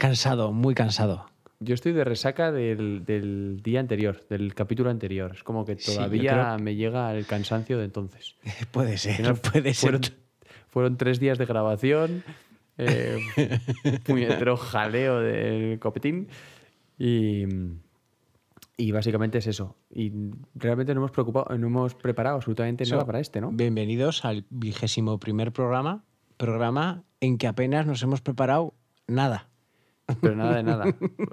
cansado, muy cansado. Yo estoy de resaca del, del día anterior, del capítulo anterior. Es como que todavía me llega el cansancio de entonces. Puede ser, final puede ser. Fueron, tres días de grabación, eh, puñetero jaleo del copetín y, y básicamente es eso. Y realmente no hemos, preocupado, no hemos preparado absolutamente nada para este, ¿no? Bienvenidos al vigésimo primer programa, programa en que apenas nos hemos preparado nada. Pero nada de nada.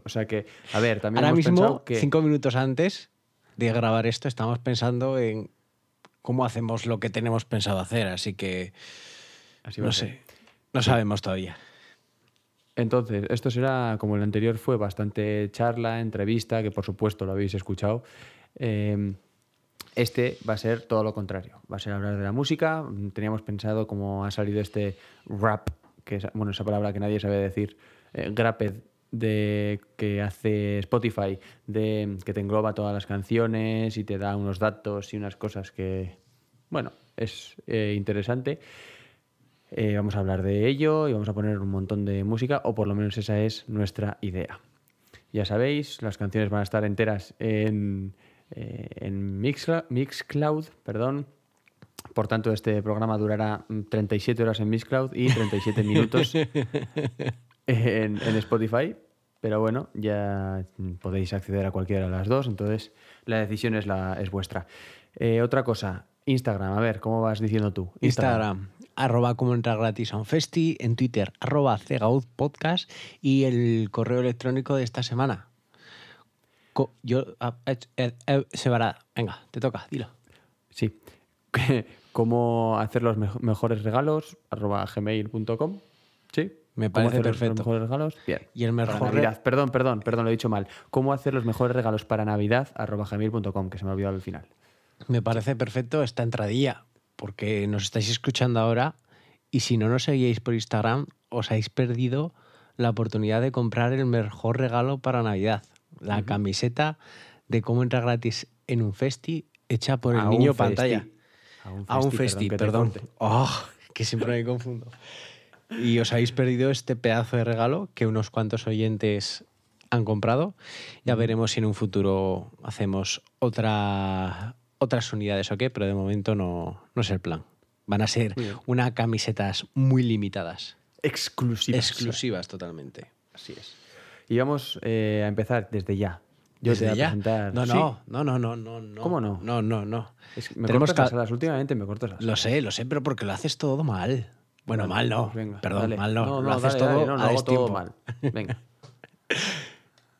O sea que, a ver, también Ahora hemos mismo, que... cinco minutos antes de grabar esto, estamos pensando en cómo hacemos lo que tenemos pensado hacer, así que Así no sé, no sabemos todavía. Entonces, esto será, como el anterior fue, bastante charla, entrevista, que por supuesto lo habéis escuchado. Eh, este va a ser todo lo contrario. Va a ser hablar de la música. Teníamos pensado cómo ha salido este rap, que es, bueno, esa palabra que nadie sabe decir, eh, de, que hace Spotify, de, que te engloba todas las canciones y te da unos datos y unas cosas que, bueno, es eh, interesante. Eh, vamos a hablar de ello y vamos a poner un montón de música, o por lo menos esa es nuestra idea. Ya sabéis, las canciones van a estar enteras en, eh, en Mixcla- Mixcloud, perdón. Por tanto, este programa durará mm, 37 horas en Mixcloud y 37 minutos en, en Spotify. Pero bueno, ya podéis acceder a cualquiera de las dos, entonces la decisión es, la, es vuestra. Eh, otra cosa, Instagram, a ver, ¿cómo vas diciendo tú? Instagram, arroba como entrar gratis a un festi, en Twitter, arroba podcast y el correo electrónico de esta semana. Co- yo, ah, eh, eh, eh, Sebará, venga, te toca, dilo. Sí. ¿Cómo hacer los mejo- mejores regalos? arroba gmail.com. Sí. Me ¿Cómo parece hacer los perfecto. mejores regalos? Bien. Y el Para mejor Navidad. Perdón, perdón, perdón, lo he dicho mal. ¿Cómo hacer los mejores regalos para Navidad? gmail.com, que se me ha olvidado al final. Me parece perfecto esta entradilla, porque nos estáis escuchando ahora y si no nos seguíais por Instagram, os habéis perdido la oportunidad de comprar el mejor regalo para Navidad. La camiseta de cómo entrar gratis en un festi hecha por el A niño festi. pantalla. A un A festi, un festi, perdón, perdón. Oh, que siempre me confundo. Y os habéis perdido este pedazo de regalo que unos cuantos oyentes han comprado. Ya veremos si en un futuro hacemos otra, otras unidades o qué, pero de momento no, no es el plan. Van a ser unas camisetas muy limitadas. Exclusivas. Exclusivas totalmente. Así es. Y vamos eh, a empezar desde ya. Yo te ¿Desde voy a ya? presentar. No, Sí. no, no, no, no, no, no. ¿Cómo no? No, no, no. Es que me Tenemos cortas las alas. Últimamente me cortas las Lo sé, lo sé, pero porque lo haces todo mal. Bueno, Vale, mal no. pues venga, Perdón, dale. mal no. No, lo haces dale, todo dale, no, lo a hago todo mal. Venga.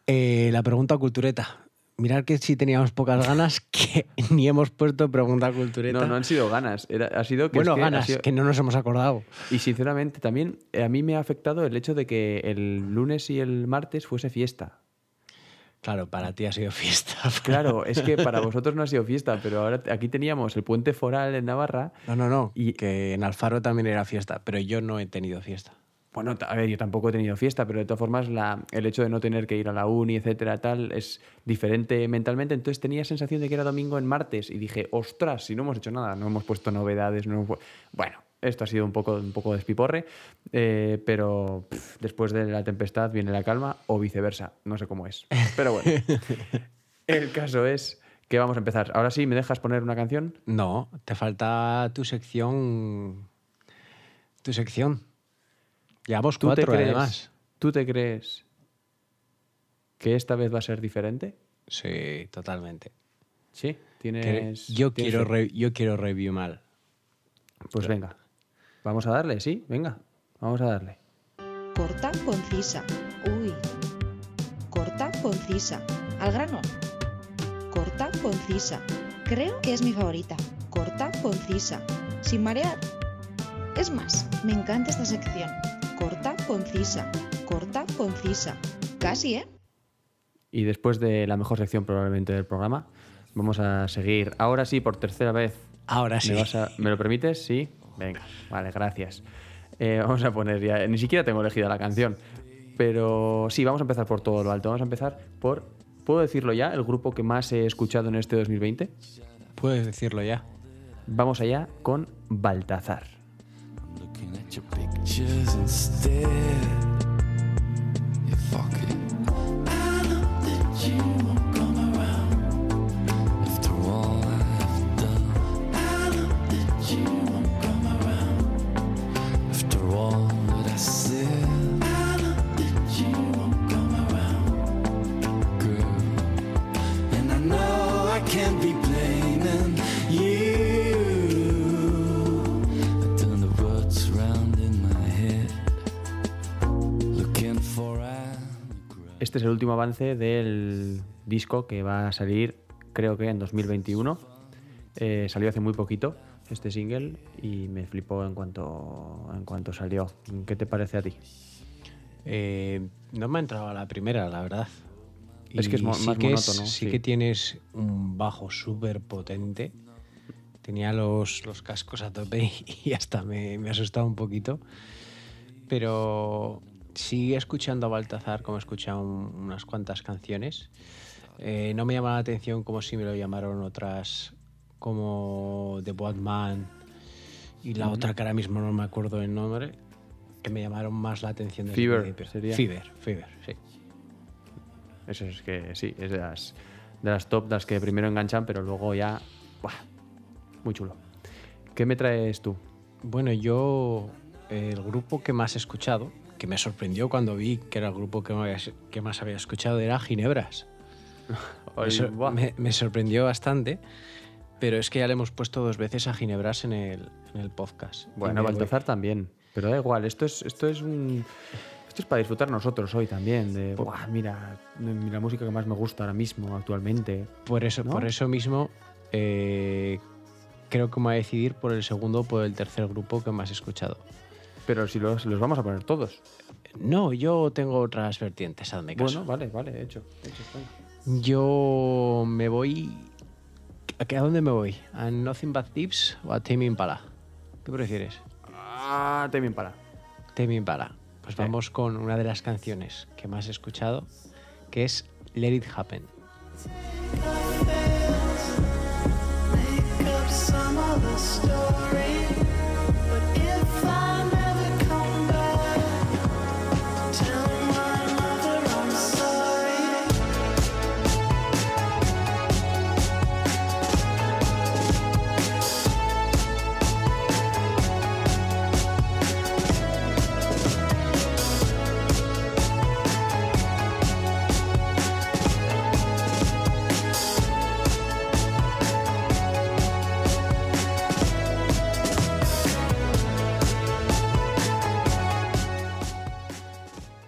Eh, la pregunta cultureta. Mirad que si teníamos pocas ganas, que ni hemos puesto pregunta cultureta. No, no han sido ganas. Era- ha sido que. bueno, es que ha ganas, sido- que no nos hemos acordado. Y sinceramente también eh, a mí me ha afectado el hecho de que el lunes y el martes fuese fiesta. Claro, para ti ha sido fiesta. Claro, es que para vosotros no ha sido fiesta, pero ahora aquí teníamos el puente foral en Navarra. No, no, no. Y- que en Alfaro también era fiesta, pero yo no he tenido fiesta. Bueno, a ver, yo tampoco he tenido fiesta, pero de todas formas la, el hecho de no tener que ir a la uni, etcétera, tal, es diferente mentalmente. Entonces tenía sensación de que era domingo en martes y dije, ostras, si no hemos hecho nada, no hemos puesto novedades, no hemos pu- Bueno, esto ha sido un poco, un poco despiporre, eh, pero pff, después de la tempestad viene la calma o viceversa, no sé cómo es. Pero bueno, el caso es que vamos a empezar. Ahora sí, ¿me dejas poner una canción? No, te falta tu sección. Tu sección. Llevamos ¿Tú te cuatro, crees, además. ¿Tú te crees que esta vez va a ser diferente? Sí, totalmente. Sí, tienes. yo, tienes quiero re- yo quiero review mal. Pues venga. Vamos a darle, sí, venga. Vamos a darle. Corta, concisa. Uy. Corta, concisa. Al grano. Corta, concisa. Creo que es mi favorita. Corta, concisa. Sin marear. Es más, me encanta esta sección. Corta, concisa. corta, concisa. Casi, ¿eh? Y después de la mejor sección probablemente del programa, vamos a seguir. Ahora sí, por tercera vez. Ahora sí. ¿Me, vas a- ¿me lo permites? Sí. Venga, vale, gracias. Eh, vamos a poner ya. Ni siquiera tengo elegida la canción. Pero sí, vamos a empezar por todo lo alto. Vamos a empezar por. ¿Puedo decirlo ya? El grupo que más he escuchado en este 2020. Puedes decirlo ya. Vamos allá con Baltazar. Este es el último avance del disco que va a salir, creo que en 2021. Eh, salió hace muy poquito este single y me flipó en cuanto, en cuanto salió. ¿Qué te parece a ti? Eh, no me ha entrado a la primera, la verdad. Es que es mo- sí más que es- monótono, sí, sí. que tienes un bajo súper potente. Tenía los, los cascos a tope y hasta me, me ha asustado un poquito. Pero sigue escuchando a Baltazar como he escuchado un- unas cuantas canciones. Eh, no me llama la atención como si me lo llamaron otras como The Man y la otra que ahora mismo no me acuerdo el nombre, que me llamaron más la atención desde Fever, sería. Fever, Fever, sí. Eso es que sí, es de las, de las top, las que primero enganchan, pero luego ya. ¡buah! muy chulo. ¿Qué me traes tú? Bueno, yo el grupo que más he escuchado, que me sorprendió cuando vi que era el grupo que más, que más había escuchado, era Ginebras. Ay, me, me sorprendió bastante, pero es que ya le hemos puesto dos veces a Ginebras en el, en el podcast. Bueno, Baltazar también. Pero da igual, esto es, esto es un. Esto es para disfrutar nosotros hoy también. De, "Buah, mira, mira la música que más me gusta ahora mismo, actualmente. Por eso, ¿no? por eso mismo, eh, creo que me voy a decidir por el segundo o por el tercer grupo que más he escuchado. Pero si los, los vamos a poner todos. No, yo tengo otras vertientes, hazme caso. Bueno, vale, vale, hecho. hecho está. Yo me voy. ¿A qué- a dónde me voy? ¿A Nothing But Tips o a Tame Impala? ¿Qué prefieres? Ah, también para. Tame Impala. Pues Sí. vamos con una de las canciones que más he escuchado, que es Let It Happen. Make up some other story.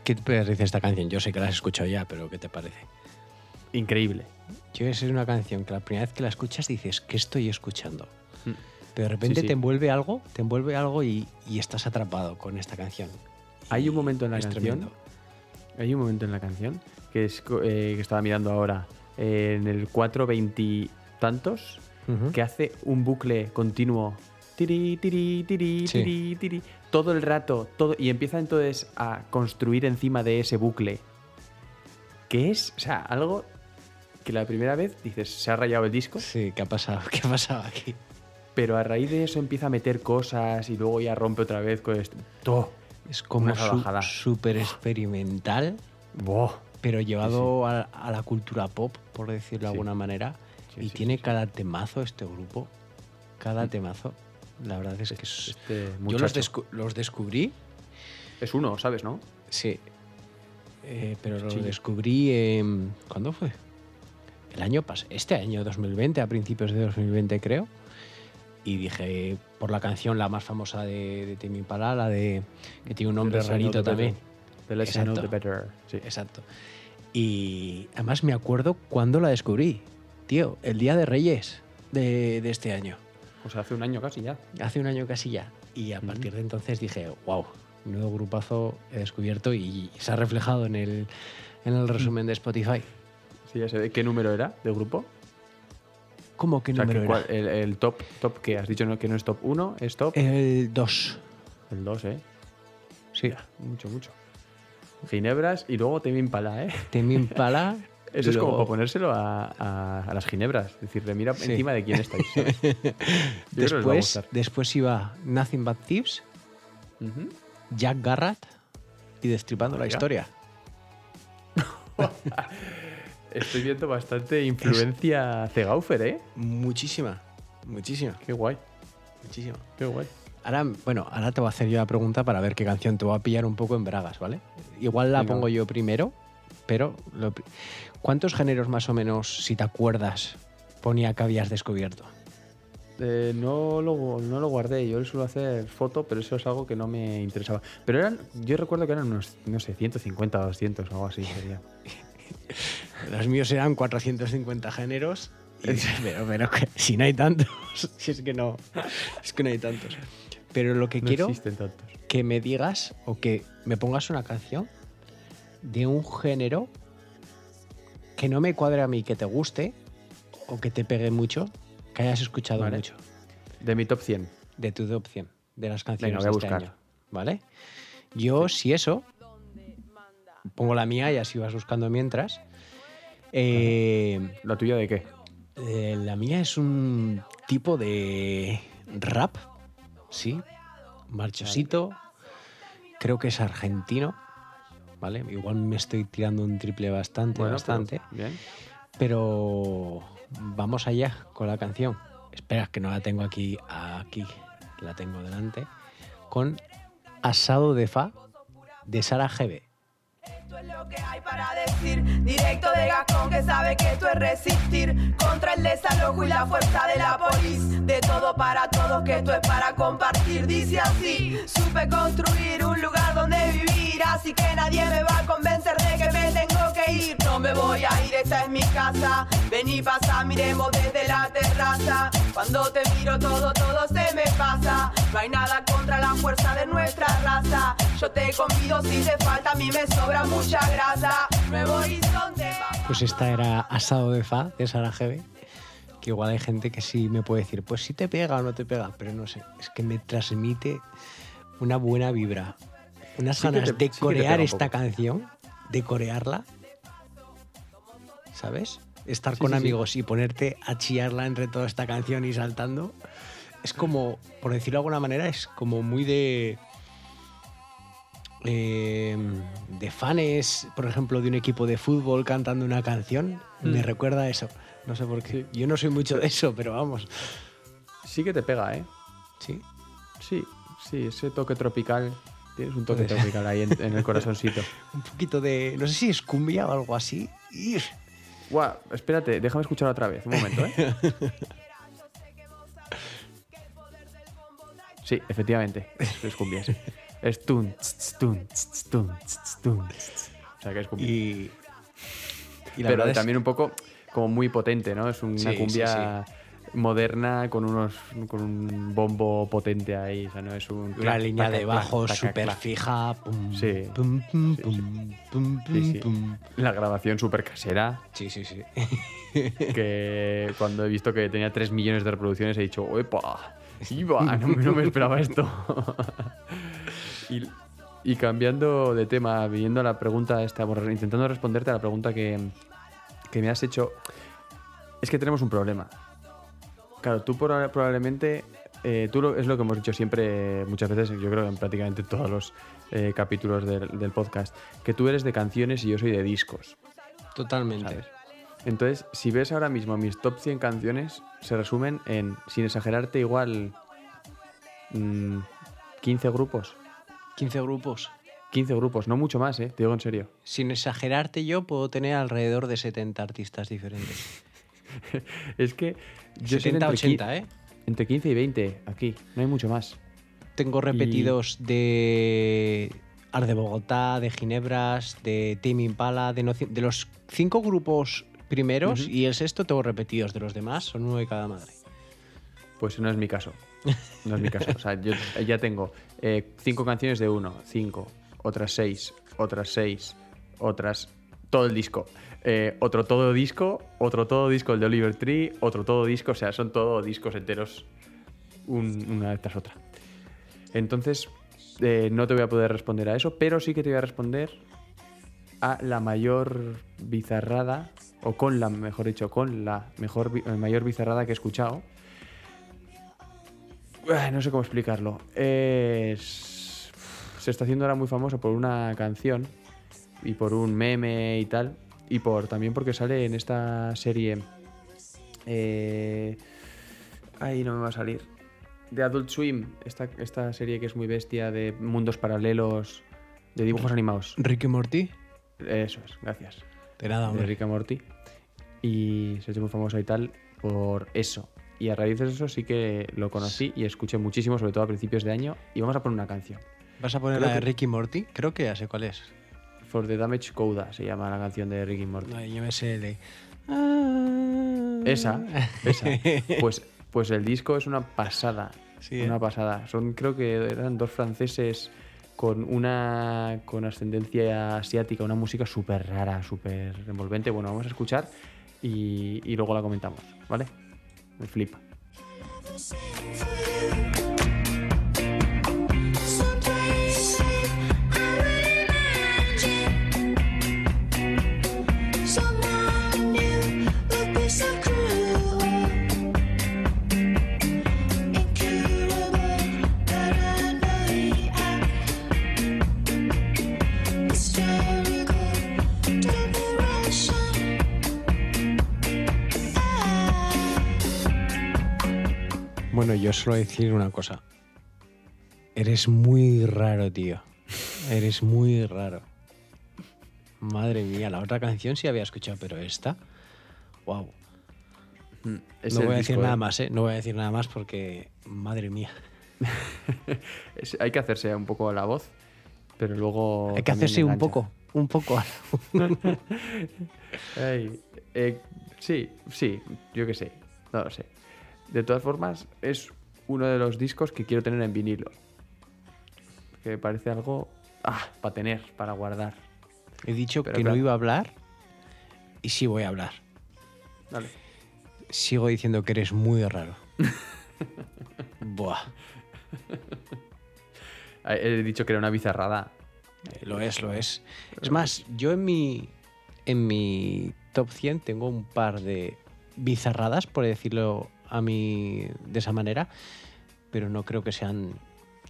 ¿Qué te parece esta canción? Yo sé que la has escuchado ya, pero ¿qué te parece? Increíble. Yo es una canción que la primera vez que la escuchas dices, ¿qué estoy escuchando? Mm. Pero de repente sí. te envuelve algo, te envuelve algo y, y estás atrapado con esta canción. Hay un momento en la canción. tremendo. Hay un momento en la canción que es eh, que estaba mirando ahora eh, en el 420 tantos que hace un bucle continuo tiri tiri tiri Sí. tiri tiri todo el rato todo y empieza entonces a construir encima de ese bucle que es o sea algo que la primera vez dices se ha rayado el disco Sí, ¿qué ha pasado? ¿Qué ha pasado aquí? pero a raíz de eso empieza a meter cosas y luego ya rompe otra vez con esto todo Es como su- súper experimental, pero llevado A, a la cultura pop, por decirlo de alguna manera. Y tiene cada temazo este grupo. Cada temazo. La verdad es que es- este yo los, descu- los descubrí, es uno sabes no sí, eh, pero los Sí. descubrí en... ¿Cuándo fue? El año pasado, este año 2020, a principios de 2020 creo. Y dije, por la canción la más famosa de, de Tame Impala, la de... que tiene un nombre rarito también. The less I know, the better. Sí. Exacto. Y además me acuerdo cuando la descubrí. Tío, el día de Reyes de, de este año. O sea, hace un año casi ya. Hace un año casi ya. Y a partir de entonces dije, wow, Nuevo grupazo he descubierto y se ha reflejado en el, en el resumen de Spotify. Sí, ya sé. ¿Qué número era de grupo? ¿Cómo qué O sea, número que era? el, el top, top que has dicho no, que no es top 1, es top El 2. el 2, ¿eh? Sí. Mucho, mucho. Ginebras y luego Temi Impala, ¿eh? Temi Impala. Eso es como para ponérselo a, a- a las ginebras. Decirle, mira Sí. encima de quién estáis. Después, iba Nothing But Thieves. Jack Garrett y Destripando la. Historia. Estoy viendo bastante influencia Zegaufer, ¿eh? Muchísima, muchísima, Qué guay, muchísima. qué guay. Ahora, bueno, ahora te voy a hacer yo la pregunta para ver qué canción te voy a pillar un poco en bragas, ¿vale? Igual la Venga. pongo yo primero, pero lo ¿cuántos géneros más o menos, si te acuerdas, ponía que habías descubierto? Eh, no, lo, no lo guardé, yo suelo hacer foto, pero eso es algo que no me interesaba. Pero eran, yo recuerdo que eran unos, no sé, 150 o 200 o algo así. Sería. Los míos eran 450 géneros, y- pero, pero si no hay tantos, si es que no, es que no hay tantos. Pero lo que No quiero que me digas o que me pongas una canción de un género que no me cuadre a mí, que te guste o que te pegue mucho, que hayas escuchado Vale. mucho De mi top 100. de tu top 100 de las canciones Venga, voy a de este buscar. año. ¿Vale? Yo, si eso, pongo la mía y así vas buscando mientras. Eh, ¿La tuya de qué? eh, la mía es un tipo de rap, sí, marchosito. Creo que es argentino, ¿vale? Igual me estoy tirando un triple bastante, Bueno, bastante. pero- bien. Pero vamos allá con la canción. Espera, que no la tengo aquí, aquí, la tengo delante. Con Asado de Fa de Sara GB. Esto es lo que hay para decir. Directo de Gascón que sabe que esto es resistir contra el desalojo y la fuerza de la polis. De todo para todos, que esto es para compartir. Dice así: Supe construir un lugar donde vivir. Así que nadie me va a convencer de que me tengo que ir. No me voy a ir, esta es mi casa. Vení, pasa, miremos desde la terraza. Cuando te miro, todo, todo se me pasa. No hay nada contra la fuerza de nuestra raza. Yo te convido si te falta, a mí me sobra mucha grasa. Nuevo horizonte. Pues esta era Asado de Fa de Sara GB. Que igual hay gente que sí me puede decir, pues si te pega o no te pega, pero no sé, es que me transmite una buena vibra. Unas Sí ganas te- de sí corear esta canción, de corearla, ¿sabes? Estar Sí, con amigos y ponerte a chillarla entre toda esta canción y saltando. Es como, por decirlo de alguna manera, es como muy de. eh, de fans, por ejemplo, de un equipo de fútbol cantando una canción. Me Mm. recuerda a eso. No sé por qué. Yo no soy mucho de eso, pero vamos. Sí que te pega, ¿eh? Sí. Sí, sí, ese toque tropical. Tienes un toque tropical ahí en, en el corazoncito. Un poquito de. No sé si es cumbia o algo así. Guau, espérate, déjame escuchar otra vez. Un momento, ¿eh? Sí, efectivamente. Es, cumbia, sí. Es tun, tun, tun, tun. O sea que es cumbia. Y. y la Pero es- también un poco como muy potente, ¿no? Es una Sí, sí, cumbia moderna con unos con un bombo potente ahí. O sea, no es un. Una línea taca, de bajo súper fija. Pum, Sí. pum, pum. La grabación súper casera. Sí, sí, sí. que cuando he visto que tenía 3 millones de reproducciones he dicho, ¡epa! ¡Iba! No, me- no me esperaba esto. y, y cambiando de tema, viendo la pregunta esta, bueno, intentando responderte a la pregunta que, que me has hecho, es que tenemos un problema. Claro, tú proba- probablemente, eh, tú lo- es lo que hemos dicho siempre, muchas veces, yo creo en prácticamente todos los eh, capítulos del, del podcast, que tú eres de canciones y yo soy de discos. Totalmente. ¿sabes? Entonces, si ves ahora mismo mis top 100 canciones, se resumen en, sin exagerarte, igual mm, 15 grupos. 15 grupos. 15 grupos, no mucho más, ¿eh? Te digo en serio. Sin exagerarte, yo puedo tener alrededor de 70 artistas diferentes. Es que yo soy 70, entre, 80, qui- ¿eh? entre 15 y 20 aquí, no hay mucho más. Tengo repetidos de Ar de Bogotá, de Ginebras, de Team Impala, de, los cinco grupos primeros y el sexto tengo repetidos. De los demás son uno de cada madre. Pues no es mi caso. No es mi caso. O sea, yo ya tengo eh, cinco canciones de uno, cinco, otras seis, otras seis, otras. Todo el disco. Eh, otro todo disco, otro todo disco el de Oliver Tree, otro todo disco, o sea, son todo discos enteros un- una tras otra. Entonces, eh, no te voy a poder responder a eso, pero sí que te voy a responder a la mayor bizarrada, o con la, mejor dicho, con la mejor, eh, mayor bizarrada que he escuchado. Ah, No sé cómo explicarlo. Se está haciendo ahora muy famoso por una canción y por un meme y tal. Y por también porque sale en esta serie. Eh... Ahí no me va a salir. De Adult Swim, esta, esta serie que es muy bestia de mundos paralelos, de dibujos animados. Ricky Morty. Eso es, gracias. De nada, De hombre. Rick and Morty. Y se hecho muy famoso y tal por eso. Y a raíz de eso sí que lo conocí y escuché muchísimo, sobre todo a principios de año. Y vamos a poner una canción. ¿Vas a poner Creo la de que- Ricky Morty? Creo que ya sé cuál es. For the Damage Coda se llama la canción de Ricky Morty. No, yo me sé de. Esa, esa. Pues, pues el disco es una pasada. Sí, una ¿eh? pasada. Son, creo que eran dos franceses con una con ascendencia asiática, una música súper rara, súper envolvente. Bueno, vamos a escuchar y, y luego la comentamos, ¿vale? Me flipa. Solo decir una cosa. Eres muy raro, tío. Eres muy raro. Madre mía, la otra canción sí había escuchado, pero esta. Wow. Es no voy a decir disco, nada ¿eh? más, ¿eh? No voy a decir nada más porque. Madre mía. Hay que hacerse un poco la voz, pero luego. Hay que hacerse un poco. Un poco. Ay, eh, sí, sí, yo qué sé, no lo sé. De todas formas, es uno de los discos que quiero tener en vinilo. Que me parece algo ah, para tener, para guardar. He dicho Pero que claro. no iba a hablar y sí voy a hablar. Dale. Sigo diciendo que eres muy raro. Buah. Ah, He dicho que era una bizarrada. Eh, Lo es, lo es. Es más, yo en mi, en mi top 100 tengo un par de bizarradas, por decirlo a mí de esa manera, pero no creo que sean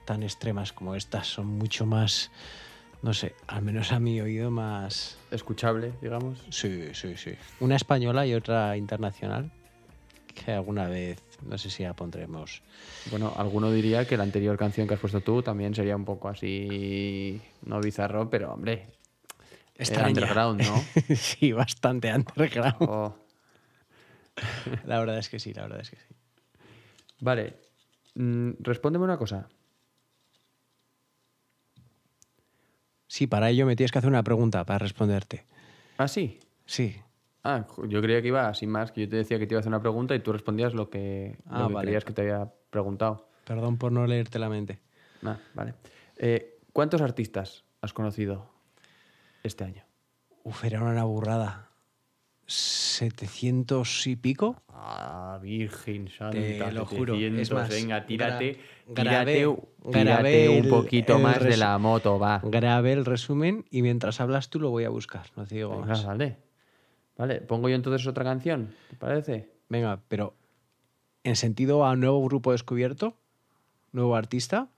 tan extremas como estas. Son mucho más, no sé, al menos a mi oído más... Escuchable, digamos. Sí, sí, sí. Una española y otra internacional, que alguna vez, no sé si la pondremos. Bueno, alguno diría que la anterior canción que has puesto tú también sería un poco así, no bizarro, pero hombre, Extraña. underground, ¿no? sí, bastante underground. Oh. La verdad es que sí, la verdad es que sí. Vale, mm, respóndeme una cosa. Sí, para ello me tienes que hacer una pregunta para responderte. Ah, sí. Sí. Ah, yo creía que iba sin más, que yo te decía que te iba a hacer una pregunta y tú respondías lo que, Ah, lo que vale. creías que te había preguntado. Perdón por no leerte la mente. Ah, vale. Eh, ¿Cuántos artistas has conocido este año? Uf, era una burrada. ¿700 y pico? Ah, Virgen Santa, Te lo juro, es 700, más, venga, tírate, gra- tírate, grabé- tírate un poquito el más de la moto, va. Grabé el resumen y mientras hablas tú lo voy a buscar. No te digo Venga, más. vale. Vale, pongo yo entonces otra canción, ¿te parece? Venga, pero en sentido a nuevo grupo descubierto, nuevo artista.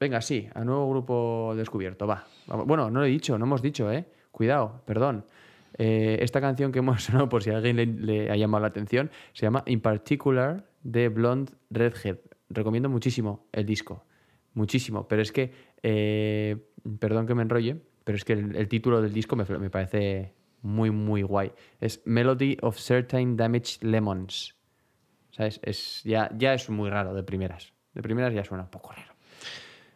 Venga, sí, a nuevo grupo descubierto, va. Bueno, no lo he dicho, no hemos dicho, ¿eh? Cuidado, perdón. Eh, esta canción que hemos sonado, por si a alguien le, le ha llamado la atención, se llama In Particular de Blonde Redhead. Recomiendo muchísimo el disco, muchísimo, pero es que, eh, perdón que me enrolle, pero es que el, el título del disco me, me parece muy, muy guay. Es Melody of Certain Damaged Lemons. ¿Sabes? Es, ya, ya es muy raro de primeras. De primeras ya suena un poco raro.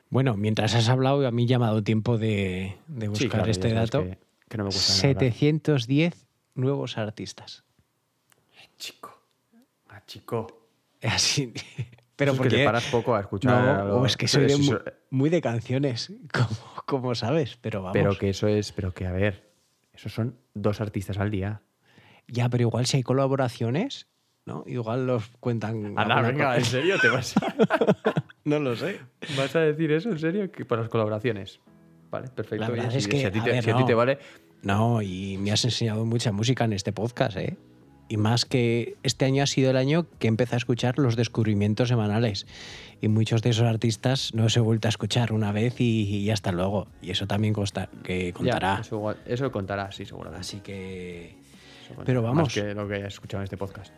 Bueno, mientras has hablado, a mí ya me ha dado tiempo de, de buscar Sí, claro, ya este dato. Que, que no me gusta nada hablar. 710 nuevos artistas. Chico. Ah, chico. Así. Pero Eso es que porque te paras poco a escuchar. No, o es que soy de muy de canciones, como, como sabes, pero vamos. Pero que eso es, pero que a ver, esos son dos artistas al día. Ya, pero igual si hay colaboraciones, ¿no? Igual los cuentan. Alguna venga, cosa. ¿en serio te vas a, No lo sé. vas a decir eso? ¿En serio? Que para las colaboraciones. Vale, perfecto. La verdad Oye, es si, que, si a ti, a te, ver, si a ti no. te vale, No, y me has enseñado mucha música en este podcast, ¿eh? Y más que este año ha sido el año que empecé a escuchar los descubrimientos semanales. Y muchos de esos artistas no os he vuelto a escuchar una vez y, y hasta luego. Y eso también consta, que ya, contará. eso, igual- eso contará, sí, seguramente. Así que, Eso pero vamos. Más que lo que hayas escuchado en este podcast.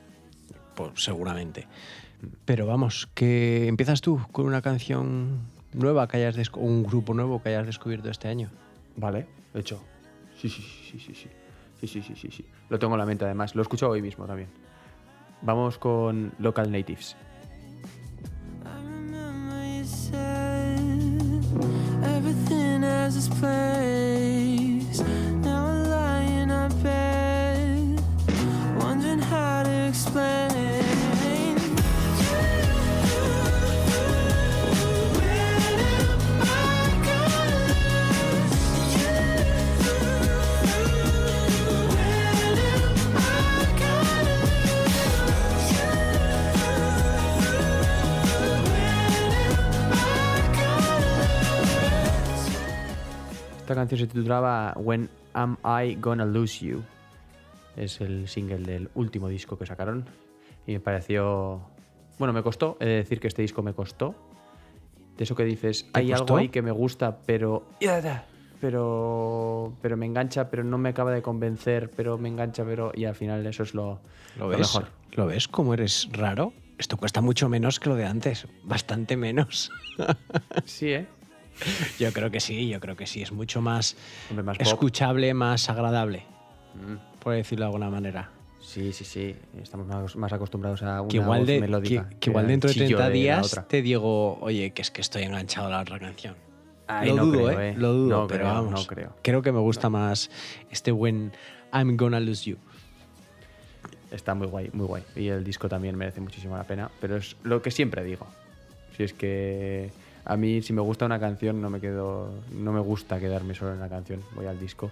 pues seguramente. Pero vamos, que empiezas tú con una canción nueva que hayas un grupo nuevo que hayas descubierto este año. Vale, hecho. Sí, sí, sí, sí, sí. Sí, sí, sí, sí, sí. Lo tengo en la mente además. Lo he escuchado hoy mismo también. Vamos con Local Natives. I Esta canción se titulaba When Am I Gonna Lose You. Es el single del último disco que sacaron. Y me pareció. Bueno, me costó. He de decir que este disco me costó. De eso que dices, hay costó? algo ahí que me gusta, pero. Pero. Pero me engancha, pero no me acaba de convencer, pero me engancha, pero. Y al final eso es lo, ¿Lo lo ves? mejor. ¿Lo ves cómo eres raro? Esto cuesta mucho menos que lo de antes, bastante menos. Sí, ¿eh? Yo creo que sí, yo creo que sí. Es mucho más Hombre, más pop. escuchable, más agradable, Mm. por decirlo de alguna manera. Sí, sí, sí. Estamos más, acostumbrados a una Que igual, voz de, melódica. que, que igual al dentro de chillo 30 la días te digo, oye, que es que estoy enganchado a la otra canción. Ay, lo no dudo, creo, ¿eh? ¿eh? Lo dudo, No pero creo, vamos. no creo. Creo que me gusta más este buen I'm Gonna Lose You. Está muy guay, muy guay. Y el disco también merece muchísimo la pena. Pero es lo que siempre digo. Si es que a mí, si me gusta una canción, no me quedo. No me gusta quedarme solo en la canción. Voy al disco.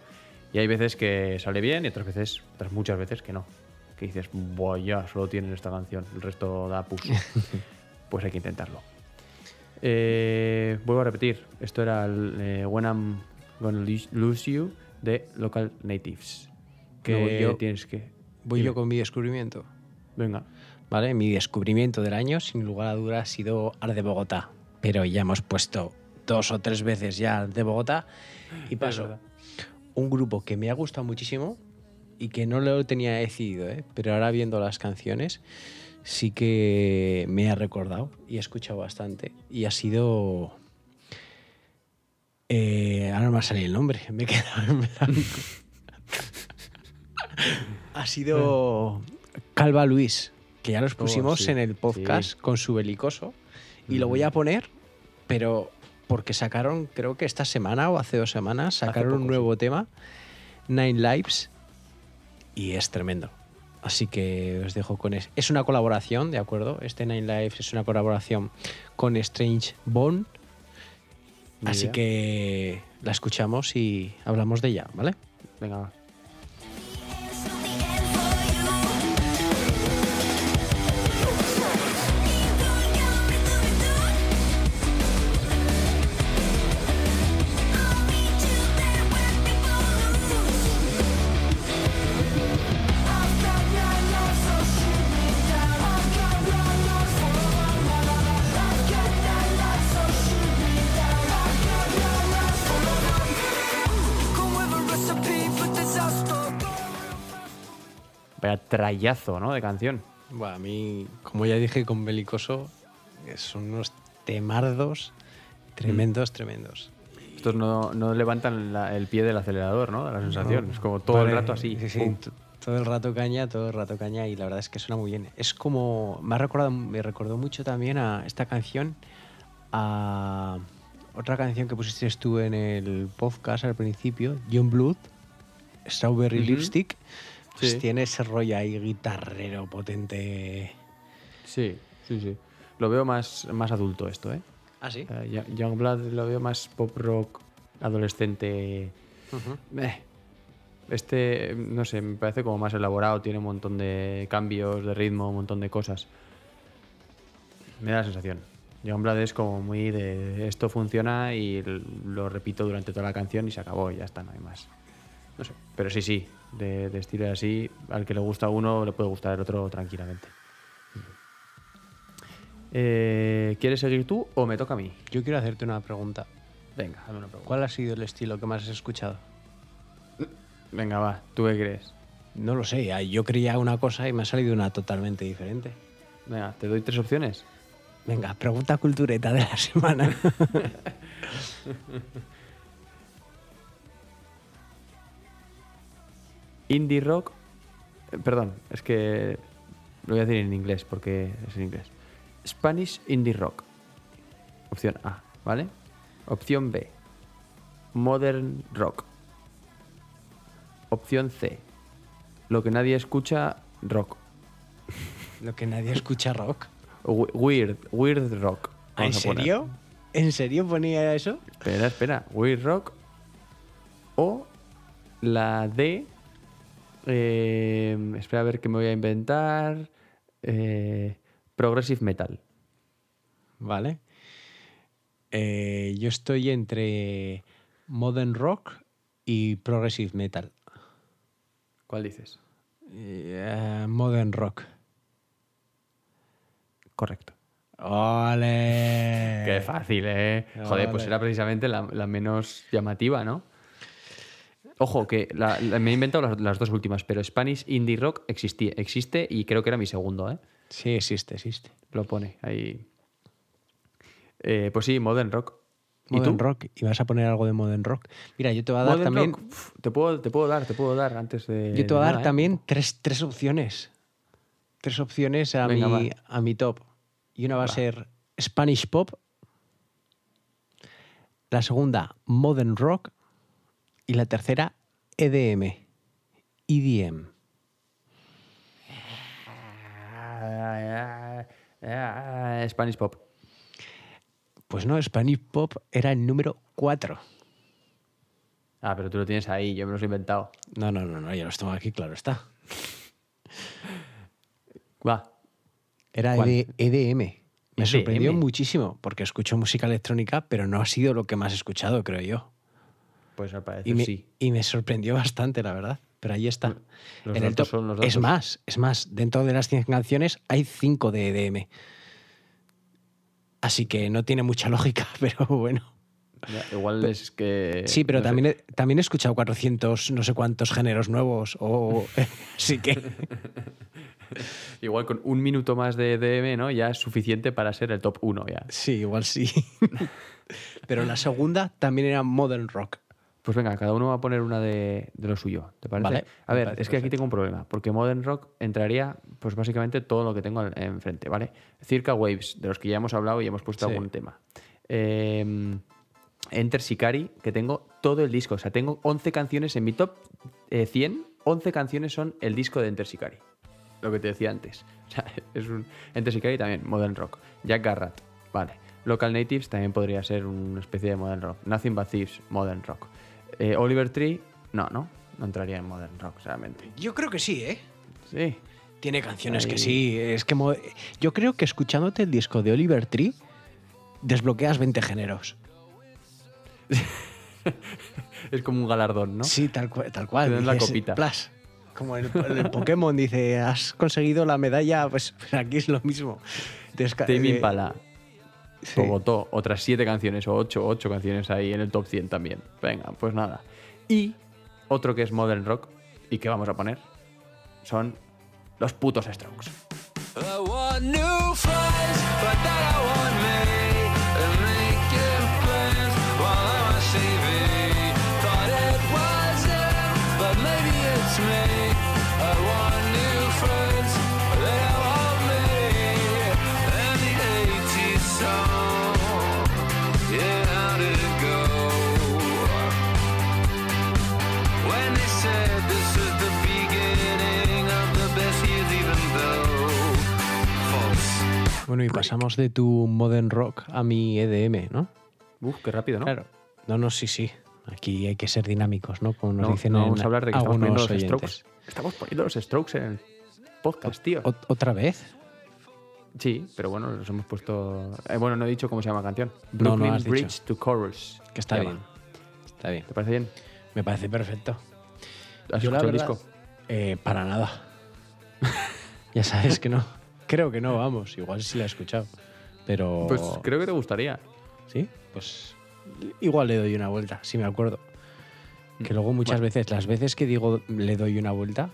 Y hay veces que sale bien y otras veces, otras muchas veces que no. Que dices, Buah, ya, solo tienen esta canción. El resto da pus. pues hay que intentarlo. Eh, vuelvo a repetir. Esto era el, eh, When I'm Gonna Lose- You de Local Natives. Que yo- tienes que. Voy Dime. yo con mi descubrimiento. Venga. ¿Vale? Mi descubrimiento del año, sin lugar a dudas, ha sido Ar de Bogotá. Pero ya hemos puesto dos o tres veces ya de Bogotá. Y paso. Un grupo que me ha gustado muchísimo y que no lo tenía decidido, ¿eh? pero ahora viendo las canciones sí que me ha recordado y he escuchado bastante. Y ha sido. Eh, ahora no me ha salido el nombre, me he quedado en blanco. ha sido Calva Luis, que ya los pusimos sí, en el podcast sí. con su belicoso. Y lo voy a poner, pero porque sacaron, creo que esta semana o hace dos semanas, sacaron un nuevo tema, Nine Lives, y es tremendo. Así que os dejo con eso. Es una colaboración, ¿de acuerdo? Este Nine Lives es una colaboración con Strange Bone. Así idea. que la escuchamos y hablamos de ella, ¿vale? Venga, trayazo, ¿no? De canción. Bueno, a mí, como ya dije con Belicoso, son unos temardos tremendos, tremendos. Estos no, no levantan la- el pie del acelerador, ¿no? La sensación. es como todo el Vale, rato así. sí, sí, todo el rato caña, todo el rato caña y la verdad es que suena muy bien. Es como, me ha recordado, me recordó mucho también a esta canción, a otra canción que pusiste tú en el podcast al principio, John Blood, Strawberry. Lipstick. Pues tiene ese rollo ahí guitarrero potente. Sí, sí, sí. Lo veo más, más adulto esto, ¿eh? ¿Ah, sí? Young- Youngblood lo veo más pop rock adolescente. Eh, Este, no sé, me parece como más elaborado, tiene un montón de cambios de ritmo, un montón de cosas. Me da la sensación. Youngblood es como muy de esto funciona y lo repito durante toda la canción y se acabó y ya está, no hay más. No sé, pero sí, sí, de, de estilo así, al que le gusta uno le puede gustar el otro tranquilamente. Eh, ¿Quieres seguir tú o me toca a mí? Yo quiero hacerte una pregunta. Venga, hazme una pregunta. ¿Cuál ha sido el estilo que más has escuchado? Venga, va, ¿tú qué crees? No lo sé, yo creía una cosa y me ha salido una totalmente diferente. Venga, te doy tres opciones. Venga, pregunta cultureta de la semana. Indie rock. eh, Perdón, es que lo voy a decir en inglés porque es en inglés. Spanish indie rock. Opción A, ¿vale? Opción B. Modern rock. Opción C. Lo que nadie escucha, rock. Lo que nadie escucha rock. Weird, weird rock. ¿Ah, ¿En serio? ¿En serio ponía eso? Espera, espera. Weird rock. O la D. eh, espera a ver qué me voy a inventar. eh, progressive metal. Vale. Eh, yo estoy entre modern rock y progressive metal. ¿Cuál dices? Eh, modern rock. Correcto. ¡Ole! Qué fácil, ¿eh? Joder, pues era precisamente la, la menos llamativa, ¿no? Ojo, que la- la- me he inventado las, las dos últimas, pero Spanish Indie Rock existía, existe y creo que era mi segundo, ¿eh? Sí, existe, existe. Lo pone ahí. Eh, pues sí, Modern Rock. ¿Y Modern tú? rock. ¿Y vas a poner algo de modern rock? Mira, yo te voy a dar Modern también. Rock, uf, te, puedo, te puedo dar, te puedo dar antes de. Yo te voy a dar nada, ¿eh? también tres, tres opciones. Tres opciones a, Venga, mi, va. a mi top. Y una va, Va. a ser Spanish Pop. La segunda, Modern Rock. Y la tercera, E EDM. EDM. Spanish Pop. Pues no, Spanish Pop era el número 4. Ah, pero tú lo tienes ahí, yo me los he inventado. No, no, no, no, ya los tengo aquí, claro está. Va. Era EDM. Me EDM. sorprendió muchísimo, porque escucho música electrónica, pero no ha sido lo que más he escuchado, creo yo. Pues al parecer Y me, sí. y me sorprendió bastante, la verdad. Pero ahí está. Los En el datos top. son los Es más, es más, dentro de las 100 canciones hay 5 de EDM. Así que no tiene mucha lógica, pero bueno. Ya, igual es que. Sí, pero no sé. también, he, también he escuchado 400 no sé cuántos géneros nuevos. O, así que Igual con un minuto más de DM, ¿no? Ya es suficiente para ser el top 1 ya. sí, igual sí. pero la segunda también era Modern Rock. Pues venga, cada uno va a poner una de, de lo suyo, ¿te parece? Vale, a ver, parece es que aquí tengo un problema, porque Modern Rock entraría, pues básicamente todo lo que tengo en- enfrente, ¿vale? Circa Waves, de los que ya hemos hablado y hemos puesto Sí. algún tema. Eh, Enter Shikari, que tengo todo el disco, o sea, tengo 11 canciones en mi top eh, 100, 11 canciones son el disco de Enter Shikari, lo que te decía antes. O sea, es un Enter Shikari también, Modern Rock. Jack Garrett, vale. Local Natives también podría ser una especie de Modern Rock. Nothing But Thieves, Modern Rock. Eh, Oliver Tree, no, no, no entraría en Modern Rock, realmente. Yo creo que sí, ¿eh? Sí, Tiene canciones que sí. Es que yo creo que escuchándote el disco de Oliver Tree desbloqueas 20 géneros. es como un galardón, ¿no? Sí, tal, cua- tal cual. La copita. Como en el, Pokémon dice, has conseguido la medalla, pues, pues aquí es lo mismo. Desca- Tame eh, Impala, sí. Bogotá, otras 7 canciones o 8, 8 canciones ahí en el top 100 también. Venga, pues nada. Y otro que es Modern Rock y que vamos a poner son los putos Strokes. I want new friends, but that I want pasamos de tu modern rock a mi EDM, ¿no? Uf, qué rápido, ¿no? Claro. No, no, sí, sí. Aquí hay que ser dinámicos, ¿no? Como nos No, dicen no en vamos a hablar de que estamos poniendo los oyentes. strokes. Estamos poniendo los strokes en el podcast, tío. Ot- ¿Otra vez? Sí, pero bueno, los hemos puesto. eh, bueno, no he dicho cómo se llama la canción. No, no Brooklyn has dicho. Bridge to Chorus. Que está bien. Está bien. ¿Te parece bien? Me parece perfecto. ¿Has Yo, la escuchado el verdad, disco? eh, para nada. ya sabes que no. Creo que no, vamos. Igual sí la he escuchado. Pero. Pues creo que te gustaría. Sí, pues igual le doy una vuelta, si me acuerdo. Que luego muchas Bueno. veces, las veces que digo le doy una vuelta,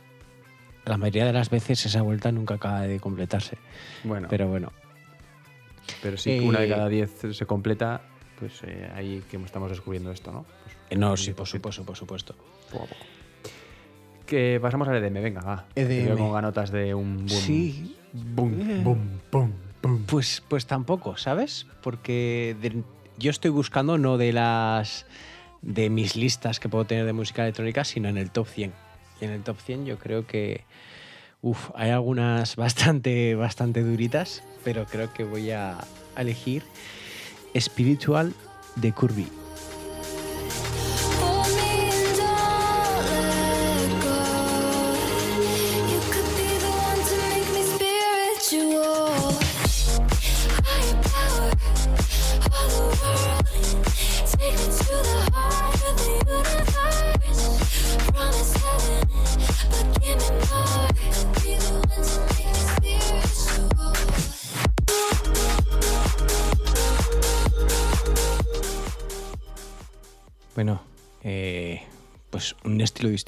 la mayoría de las veces esa vuelta nunca acaba de completarse. Bueno, pero, Pero bueno, sí, eh, una de cada diez se completa, pues eh, ahí que estamos descubriendo esto, ¿no? Pues, eh, no, un sí, por 10%, supuesto, por supuesto. poco a poco. Que pasamos al EDM, venga, va. Te EDM. veo con ganotas de un boom. Sí, Pues, pues tampoco, ¿sabes? Porque yo estoy buscando no de las de mis listas que puedo tener de música electrónica, sino en el top 100. Y en el top 100 yo creo que uf, hay algunas bastante, bastante duritas, pero creo que voy a elegir Spiritual de Curvy.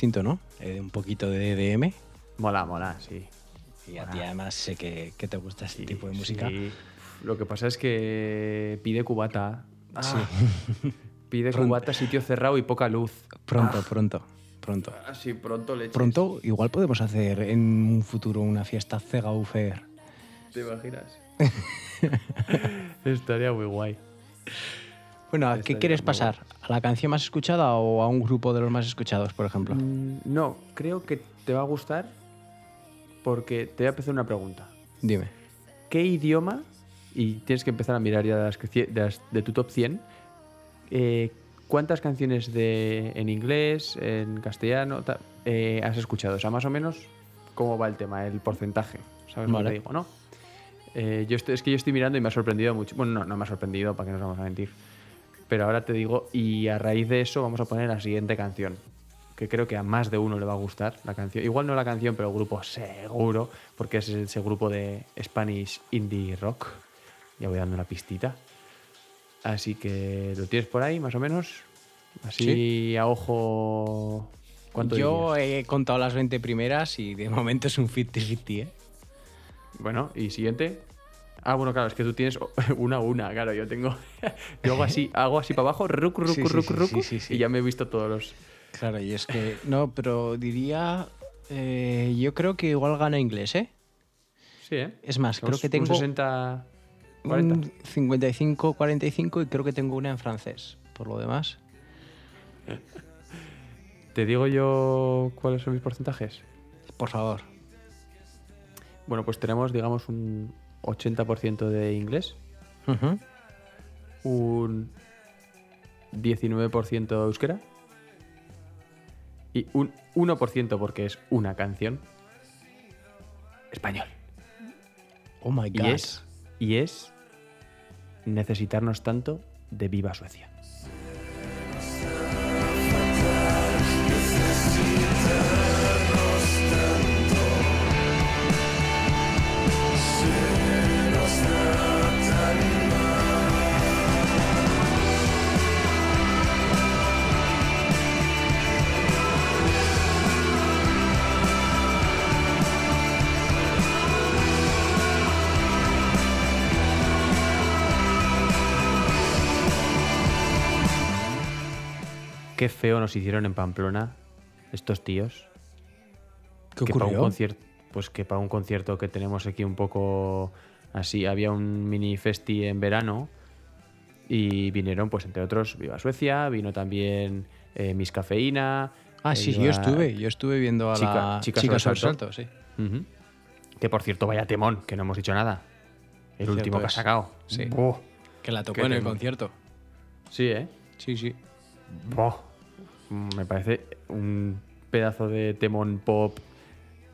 Distinto, ¿no? Eh, un poquito de EDM. Mola, mola, sí. Y a ti además sé que, que te gusta este Sí, tipo de música. sí. Lo que pasa es que pide cubata. Ah, Pide Pronto. cubata, sitio cerrado y poca luz. Pronto, pronto, pronto. Así pronto le Pronto, igual podemos hacer en un futuro una fiesta Cega Ufer. ¿Te imaginas? Estaría muy guay. Bueno, ¿a qué quieres pasar? ¿A la canción más escuchada o a un grupo de los más escuchados, por ejemplo? Mm, No, creo que te va a gustar porque te voy a empezar una pregunta. Dime. ¿Qué idioma, y tienes que empezar a mirar ya de, las que cie- de, las- de tu top 100, eh, cuántas canciones de, en inglés, en castellano, ta- eh, has escuchado? O sea, más o menos, ¿cómo va el tema, el porcentaje? ¿Sabes lo que Vale. te digo, no? Eh, yo estoy- es que yo estoy mirando y me ha sorprendido mucho. Bueno, no, no me ha sorprendido, para que nos vamos a mentir. Pero ahora te digo, y a raíz de eso vamos a poner la siguiente canción. Que creo que a más de uno le va a gustar la canción. Igual no la canción, pero el grupo seguro, porque es ese grupo de Spanish Indie Rock. Ya voy dando una pistita. Así que lo tienes por ahí, más o menos. Así a ojo. ¿Cuánto Yo dirías? he contado las 20 primeras y de momento es un 50-50, ¿eh? Bueno, y siguiente. Ah, bueno, claro, es que tú tienes una a una, claro, yo tengo. Yo hago así, hago así para abajo, rucu, rucu, Sí, sí, rucu, sí, y ya me he visto todos los. Claro, y es que. No, pero diría. eh, yo creo que igual gana inglés, ¿eh? Sí, ¿eh? Es más, creo Un- que un tengo. 60. 40. un 55-45 y creo que tengo una en francés. Por lo demás. ¿Te digo yo cuáles son mis porcentajes? Por favor. Bueno, pues tenemos, digamos, un 80% de inglés, Ujú. un 19% euskera y un 1% porque es una canción español. Oh my Y god. es, y es necesitarnos tanto de Viva Suecia. Qué feo nos hicieron en Pamplona estos tíos. ¿Qué que para un ocurrió? concierto, pues que para un concierto que tenemos aquí un poco así, había un mini festi en verano y vinieron, pues entre otros, Viva Suecia, vino también eh, Miss Cafeína. Ah, eh, sí, iba- yo estuve. Yo estuve viendo a Chica- la Chicas Chicas Salto. salto, sí. Que por cierto, vaya temón, que no hemos dicho nada. El Cierto último que ha sacado. Sí. Que la tocó en el concierto. Sí, ¿eh? Sí, sí. Me parece un pedazo de temón pop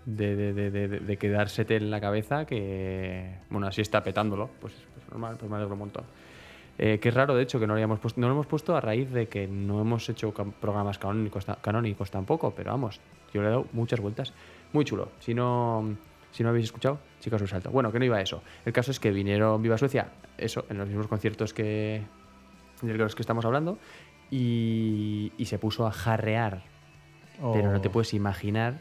de, de, de, en la cabeza que, bueno, así está petándolo. Pues, pues normal, pues me alegro un montón. Eh, que es raro, de hecho, que no lo, hayamos puesto, no lo hemos puesto a raíz de que no hemos hecho programas canónicos, canónicos tampoco, pero vamos, yo le he dado muchas vueltas. Muy chulo. Si no, si no habéis escuchado, chicos, un salto. Bueno, que no iba a eso. El caso es que vinieron Viva Suecia, eso, en los mismos conciertos que de los que estamos hablando, y, y se puso a jarrear. Pero no te Oh. puedes imaginar.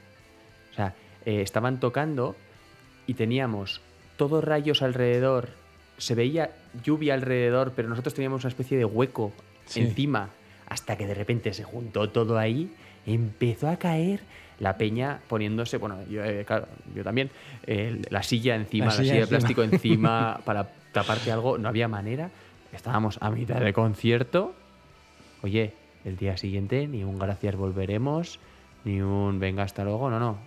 O sea, eh, estaban tocando y teníamos todos rayos alrededor. Se veía lluvia alrededor, pero nosotros teníamos una especie de hueco Sí. encima. Hasta que de repente se juntó todo ahí, empezó a caer la peña poniéndose, bueno, yo, eh, claro, yo también, eh, la silla encima, La la silla silla, de plástico encima para taparte algo, no había manera. Estábamos a mitad de concierto. Oye, el día siguiente ni un gracias volveremos, ni un venga hasta luego, no, no.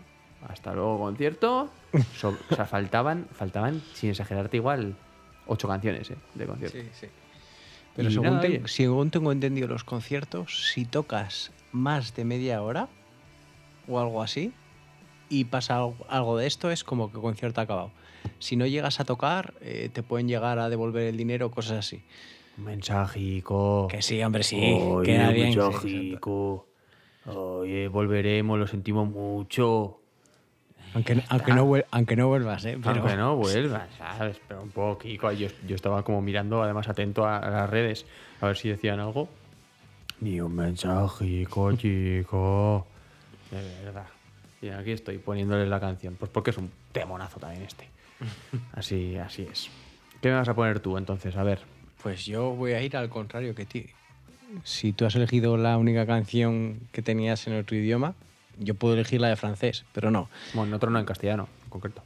Hasta luego concierto. So- o sea, faltaban, faltaban, sin exagerarte igual, ocho canciones eh, de concierto. Sí, sí. Pero según, nada, ten- oye. según tengo entendido los conciertos, si tocas más de media hora o algo así y pasa algo- algo de esto, es como que el concierto ha acabado. Si no llegas a tocar, eh, te pueden llegar a devolver el dinero, cosas así. Un mensajico. Que sí, hombre, sí. Oye, queda un bien. sí, mensajico. Oye, volveremos, lo sentimos mucho. Aunque, no- aunque, no, vuel- aunque no vuelvas, ¿eh? Pero, Aunque no vuelvas, ¿sabes? Pero un poquito. Yo, yo estaba como mirando, además atento a, a las redes, a ver si decían algo. Ni un mensajico, chico. De verdad. Y aquí estoy poniéndole la canción. Pues porque es un temonazo también este. Así, así es. ¿Qué me vas a poner tú entonces? A ver. Pues yo voy a ir al contrario que ti. Si tú has elegido la única canción que tenías en otro idioma, yo puedo elegir la de francés, pero no. Bueno, en otro no, en castellano, en concreto.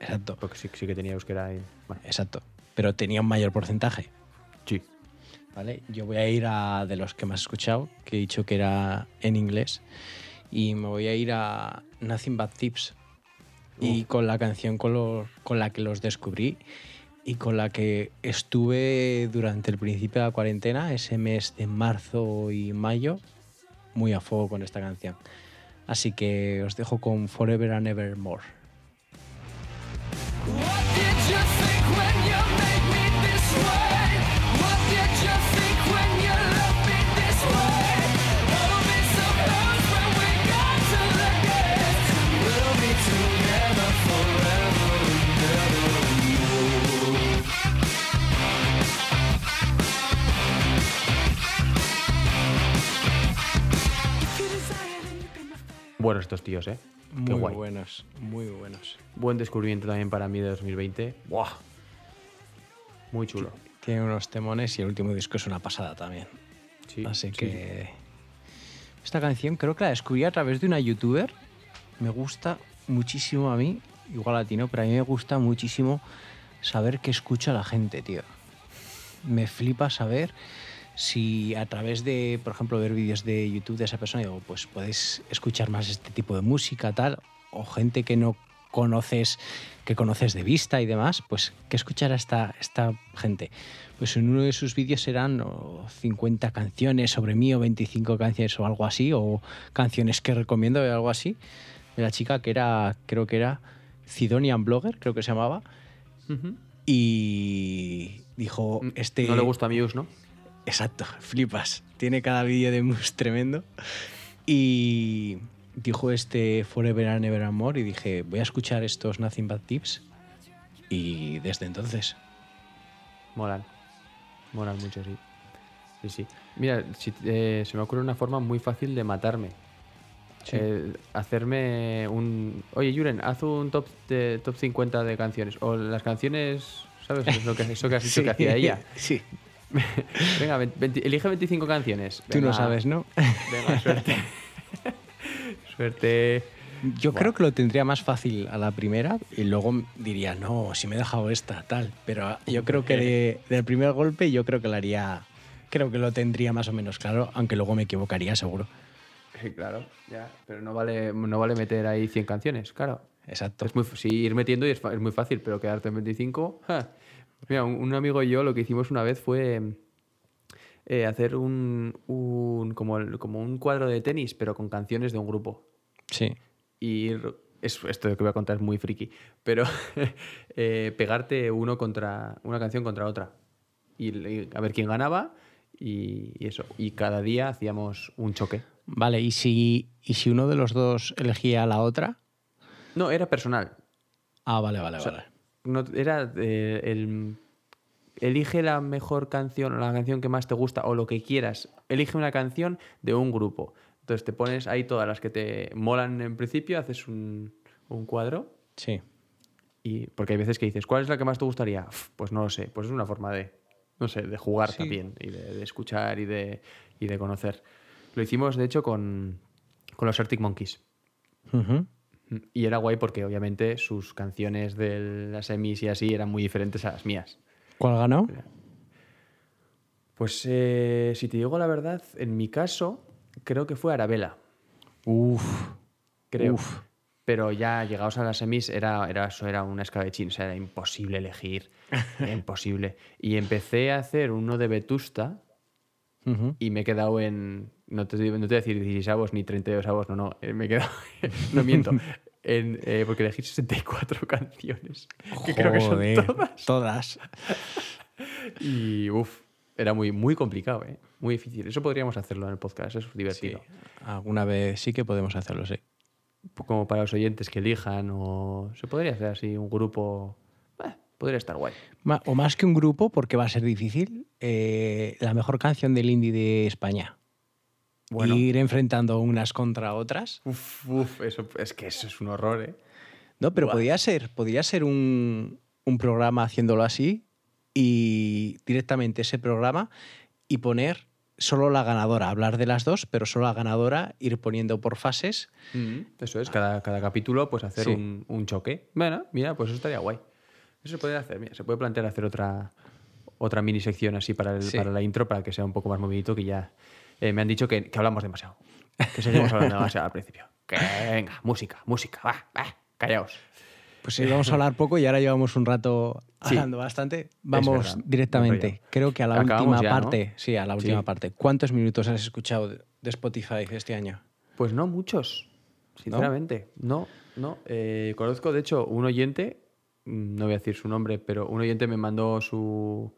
Exacto. Porque sí, sí que tenía euskera y. Bueno, Exacto. Pero tenía un mayor porcentaje. sí. ¿Vale? Yo voy a ir a de los que más he escuchado, que he dicho que era en inglés, y me voy a ir a Nothing But Tips. Y con la canción con, lo- con la que los descubrí y con la que estuve durante el principio de la cuarentena, ese mes de marzo y mayo, muy a fuego con esta canción. Así que os dejo con Forever and Evermore. What Buenos estos tíos, ¿eh? Qué Muy guay. buenos, muy buenos. Buen descubrimiento también para mí de 2020. ¡Buah! Muy chulo. Tiene unos temones y el último disco es una pasada también. Sí, Así sí, que. Esta canción creo que la descubrí a través de una youtuber. Me gusta muchísimo a mí, igual a ti no, pero a mí me gusta muchísimo saber qué escucha la gente, tío. Me flipa saber si a través de, por ejemplo, ver vídeos de YouTube de esa persona, digo, pues puedes escuchar más este tipo de música, tal, o gente que no conoces, que conoces de vista y demás, pues ¿qué escuchar a esta, esta gente? Pues en uno de sus vídeos eran o 50 canciones sobre mí o 25 canciones o algo así, o canciones que recomiendo o algo así, de la chica que era, creo que era Sidonian Blogger, creo que se llamaba, y dijo, este... Mm, No le gusta a Muse, ¿no? Exacto, flipas. Tiene cada vídeo de Mus tremendo. Y dijo este Forever and Ever More y dije, voy a escuchar estos Nothing But Tips. Y desde entonces. Molan. Molan mucho, sí. Sí, sí. Mira, si- eh, se me ocurre una forma muy fácil de matarme. Eh, hacerme un... Oye, Juren, haz un top, de, top 50 de canciones. O las canciones... ¿Sabes? Es lo que, eso que has dicho que hacía ella. Sí. Venga, ve- veinti- elige 25 canciones. Tú no Venga, sabes, ¿no? Venga, suerte. suerte. Yo creo que lo tendría más fácil a la primera y luego diría, no, si me he dejado esta, tal. Pero yo creo que de- del primer golpe yo creo que lo haría... Creo que lo tendría más o menos claro, aunque luego me equivocaría seguro. Sí, claro, ya. Pero no vale, no vale meter ahí 100 canciones, claro. Exacto. Es muy, sí, ir metiendo y es, es muy fácil, pero quedarte en 25. ¡ja! Mira, un, un amigo y yo lo que hicimos una vez fue eh, hacer un, un- como, el- como un cuadro de tenis, pero con canciones de un grupo. Sí. Y es, esto que voy a contar es muy friki, pero eh, pegarte uno contra una canción contra otra. Y, y a ver quién ganaba y, y eso. Y cada día hacíamos un choque. Vale, ¿y si, ¿y si uno de los dos elegía a la otra? No, era personal. Ah, vale, vale, O sea, vale. No- era eh, el. Elige la mejor canción o la canción que más te gusta o lo que quieras. Elige una canción de un grupo. Entonces te pones ahí todas las que te molan en principio, haces un, un cuadro. Sí. Y, porque hay veces que dices, ¿cuál es la que más te gustaría? Pues no lo sé. Pues es una forma de, no sé, de jugar Sí. también y de, de escuchar y de, y de conocer. Lo hicimos, de hecho, con, con los Arctic Monkeys. Ujú. Y era guay porque obviamente sus canciones de las semis y así eran muy diferentes a las mías. ¿Cuál ganó? Pues eh, si te digo la verdad, en mi caso creo que fue Arabella, Uf. creo. Uf. Pero ya llegados a las semis era, era, eso era un escabechín, o sea, era imposible elegir, era imposible. Y empecé a hacer uno de Vetusta y me he quedado en, no te, no te voy a decir 16 avos ni 32 avos, no, no, eh, me he quedado, no miento, en, eh, porque elegí 64 canciones, que creo que son Joder, todas. Todas. Y uff, era muy, muy complicado, ¿eh? muy difícil. Eso podríamos hacerlo en el podcast, es Sí. divertido. Alguna vez sí que podemos hacerlo, sí. Como para los oyentes que elijan, o se podría hacer así un grupo. eh, podría estar guay. O más que un grupo, porque va a ser difícil, eh, la mejor canción del indie de España. Bueno. Ir enfrentando unas contra otras. Uf, uf, eso, es que eso es un horror, ¿eh? No, pero Buah. podría ser, podría ser un, un programa haciéndolo así y directamente ese programa y poner solo la ganadora, hablar de las dos, pero solo la ganadora, ir poniendo por fases. Eso es, cada, cada capítulo, pues hacer Sí. un, un choque. Bueno, mira, pues eso estaría guay. Eso se puede hacer, mira, se puede plantear hacer otra, otra mini sección así para, el- Sí. para la intro, para que sea un poco más movidito, que ya eh, me han dicho que, que hablamos demasiado. Que seguimos hablando demasiado al principio. Que venga, música, música, va, va, callaos. Pues sí, vamos a hablar poco y ahora llevamos un rato Sí. hablando bastante. Vamos verdad, directamente. Creo que a la Acabamos última ya, ¿no? parte. Sí, a la Sí. última parte. ¿Cuántos minutos has escuchado de Spotify este año? Pues no muchos, sinceramente. No, no. Eh, conozco, de hecho, un oyente, mm, no voy a decir su nombre, pero un oyente me mandó su.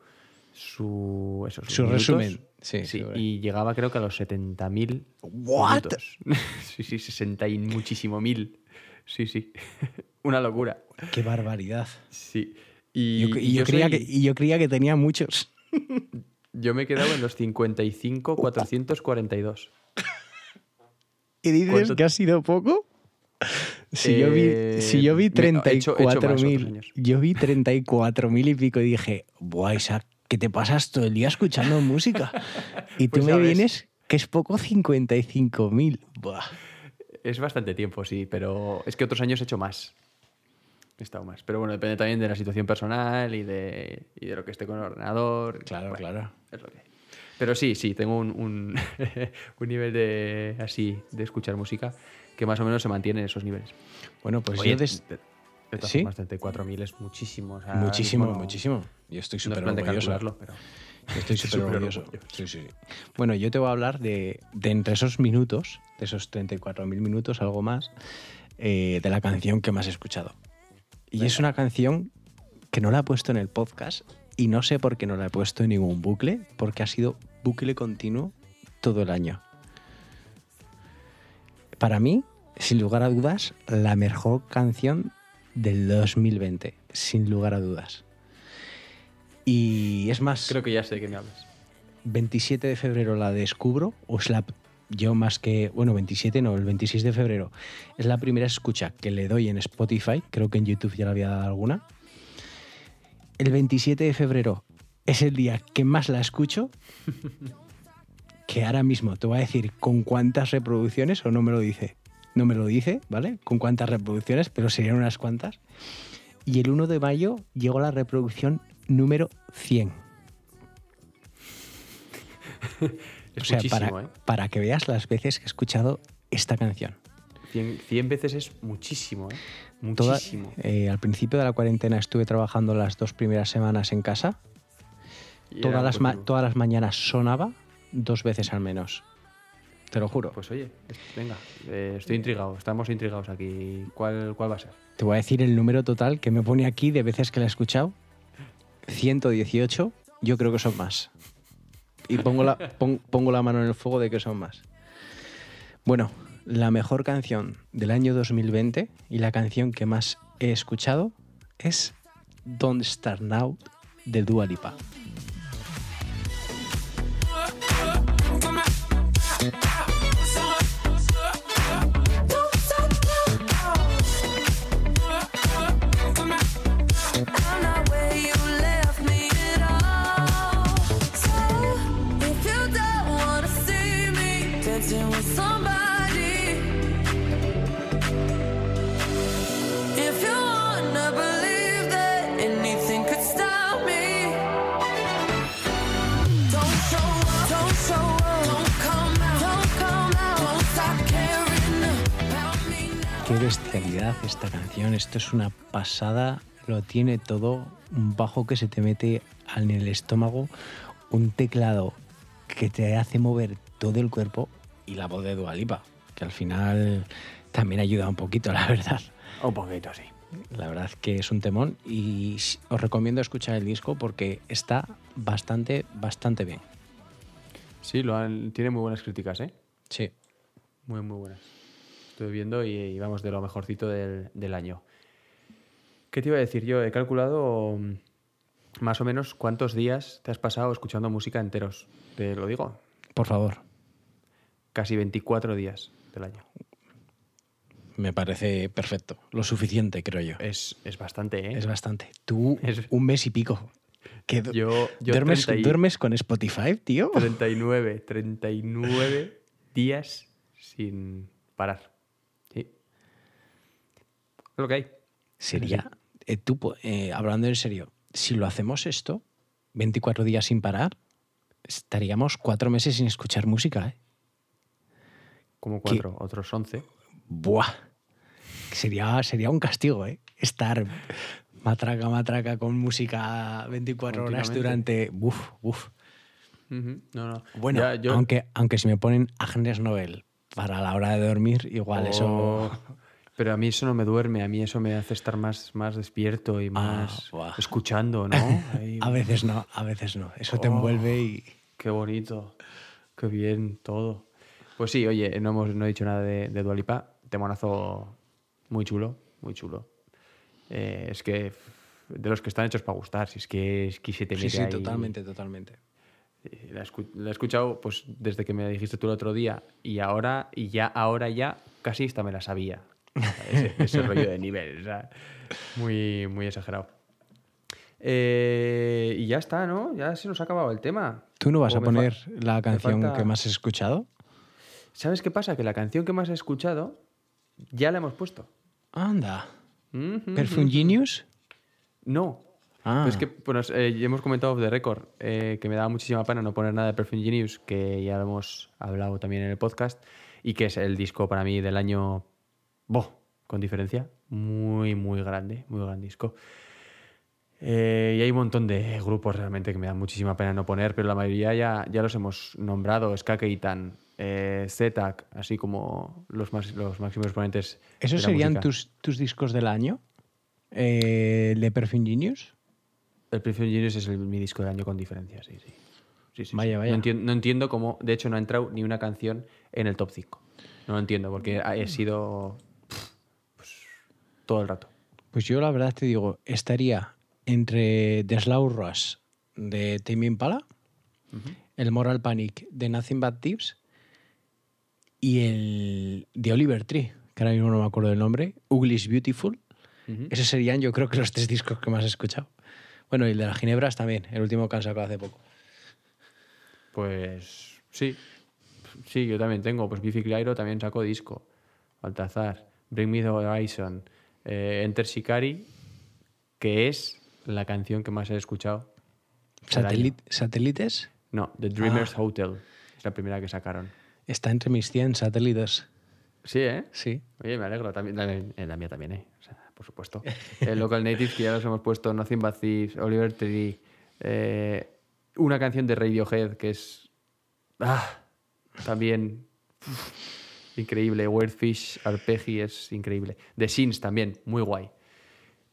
Su, eso, sus Su minutos. resumen. Sí, Sí, y llegaba creo que a los 70.000 What? sí, sí, 60 y muchísimo mil. Sí, sí. Una locura. ¡Qué barbaridad! Sí. Y, Yo, y yo yo creía soy- que, y yo creía que tenía muchos. yo me he quedado en los 55, 442. ¿Y dices ¿Cuánto- que ha sido poco? Si, yo vi, Eh, si yo vi me- he hecho- he 34.000 yo vi 34.000 y pico y dije, buah, Isaac, que te pasas todo el día escuchando música. Y tú Pues me vienes, que es poco 55.000. Buah. Es bastante tiempo, sí, pero es que otros años he hecho más. He estado más. Pero bueno, depende también de la situación personal y de, y de lo que esté con el ordenador. Claro, Bueno, claro. Es lo que hay. Pero sí, sí, tengo un, un, un nivel de así de escuchar música que más o menos se mantiene en esos niveles. Bueno, pues Oye, yo des- ¿Sí? formas, 34.000 es muchísimo. o sea, muchísimo, no- muchísimo. Yo estoy No es súper de orgulloso. pero... Yo estoy súper orgulloso. Sí, sí. Bueno, yo te voy a hablar de, de entre esos minutos, de esos 34.000 minutos, algo más, eh, de la canción que más he escuchado. Y es una canción que no la he puesto en el podcast y no sé por qué no la he puesto en ningún bucle, porque ha sido bucle continuo todo el año. Para mí, sin lugar a dudas, la mejor canción del 2020, sin lugar a dudas. Y es más, Creo que ya sé de qué me hablas. 27 de febrero la descubro, o es la. Yo más que. Bueno, 27 no, el 26 de febrero. Es la primera escucha que le doy en Spotify. Creo que en YouTube ya le había dado alguna. El 27 de febrero es el día que más la escucho. Que ahora mismo te voy a decir con cuántas reproducciones, o no me lo dice. No me lo dice, ¿vale? Con cuántas reproducciones, pero serían unas cuantas. Y el 1 de mayo llegó a la reproducción número 100. Es o sea, muchísimo, para, ¿eh? para que veas las veces que he escuchado esta canción. 100, 100 veces es muchísimo, ¿eh? Toda- Muchísimo. eh, al principio de la cuarentena estuve trabajando las dos primeras semanas en casa. Todas las, todas las mañanas sonaba dos veces al menos. Te lo juro. Pues oye, venga, eh, estoy intrigado, estamos intrigados aquí. ¿Cuál, ¿Cuál va a ser? Te voy a decir el número total que me pone aquí de veces que la he escuchado. 118. Yo creo que son más. Y pongo la, pon- pongo la mano en el fuego de que son más. Bueno, la mejor canción del año 2020 y la canción que más he escuchado es Don't Start Now de Dua Lipa. Qué bestialidad esta canción. Esto es una pasada. Lo tiene todo. Un bajo que se te mete en el estómago. Un teclado que te hace mover todo el cuerpo. Y la voz de Dualipa, que al final también ayuda un poquito, la verdad. Un poquito, sí. La verdad que es un temón y os recomiendo escuchar el disco porque está bastante, bastante bien. Sí, lo han- tiene muy buenas críticas, ¿eh? Sí. Muy, muy buenas. Estoy viendo y, y vamos de lo mejorcito del, del año. ¿Qué te iba a decir? Yo he calculado mm, más o menos cuántos días te has pasado escuchando música enteros. Te lo digo, Por favor, casi 24 días del año. me parece perfecto. Lo suficiente, creo yo. Es, es bastante, ¿eh? Es bastante. Tú, Es- un mes y pico. Que Yo, yo ¿Duermes, 30 y- duermes con Spotify, tío? 39, 39 días sin parar. Lo que hay. Sería, eh, tú, eh, hablando en serio, si lo hacemos esto, 24 días sin parar, estaríamos cuatro meses sin escuchar música, ¿eh? Como cuatro, otros 11. Buah. Sería, sería un castigo, ¿eh? Estar matraca, matraca con música 24 horas durante... Uf, uf. Ujú, No, no. Bueno, Ya, yo- aunque, aunque si me ponen Agnes Nobel para la hora de dormir, igual eso... Pero a mí eso no me duerme, a mí eso me hace estar más, más despierto y más Ah, escuchando, ¿no? Ahí, A veces no, a veces no. Eso te Oh. envuelve y... Qué bonito, qué bien todo. Pues sí, oye, no, hemos, no he dicho nada de, de Dua Lipa. Temonazo muy chulo, muy chulo. Eh, es que de los que están hechos para gustar, si es que, es que se te Sí, mete sí, ahí. totalmente, totalmente. Eh, la he escuchado pues desde que me dijiste tú el otro día y ahora, y ya ahora ya, casi esta me la sabía. Ese, ese rollo de nivel, o sea, muy, muy exagerado. Eh, y ya está, ¿no? Ya se nos ha acabado el tema. ¿Tú no vas a poner la canción falta- que más has escuchado? ¿Sabes qué pasa? Que la canción que más he escuchado ya la hemos puesto. Anda. Ujú. ¿Perfume Genius? No. Ah. Es que bueno, eh, hemos comentado off the record eh, que me daba muchísima pena no poner nada de Perfume Genius, que ya lo hemos hablado también en el podcast, y que es el disco para mí del año, ¡boh! con diferencia, muy, muy grande, muy gran disco. Eh, y hay un montón de grupos realmente que me da muchísima pena no poner, pero la mayoría ya, ya los hemos nombrado, Ska Keitan, eh, Zetak, así como los, más, los máximos exponentes. ¿Esos de la serían música. tus, tus discos del año? Eh, ¿El de Perfume Genius? El Perfume Genius es el- mi disco del año con diferencia, sí, sí. Sí, sí, Vaya, sí. vaya. No entiendo, no entiendo cómo, de hecho, no ha entrado ni una canción en el top 5. No lo entiendo, porque he sido todo el rato. Pues yo la verdad te digo, estaría entre The Slow Rush de Tame Impala, el Moral Panic de Nothing But Tips y el de Oliver Tree, que ahora mismo no me acuerdo del nombre, Ugly is Beautiful. Esos serían yo creo que los tres discos que más he escuchado. Bueno, y el de las Ginebras también, el último que han sacado hace poco. Pues sí. Sí, yo también tengo. Pues Biffy Clyro también sacó disco. Baltazar, Bring Me the Horizon, eh, Enter Shikari, que es la canción que más he escuchado. Satelit- ¿Satélites? No, The Dreamer's Ah. Hotel. la primera que sacaron. Está entre mis 100 satélites. Sí, ¿eh? Sí. Oye, me alegro. También, también- eh, la mía también, ¿eh? O sea, por supuesto. El Local Natives, que ya los hemos puesto, Nothing But Thieves, Oliver Tree, eh, una canción de Radiohead que es... Ah, también increíble. Weird Fish, Arpeggi es increíble. The Sins también, muy guay.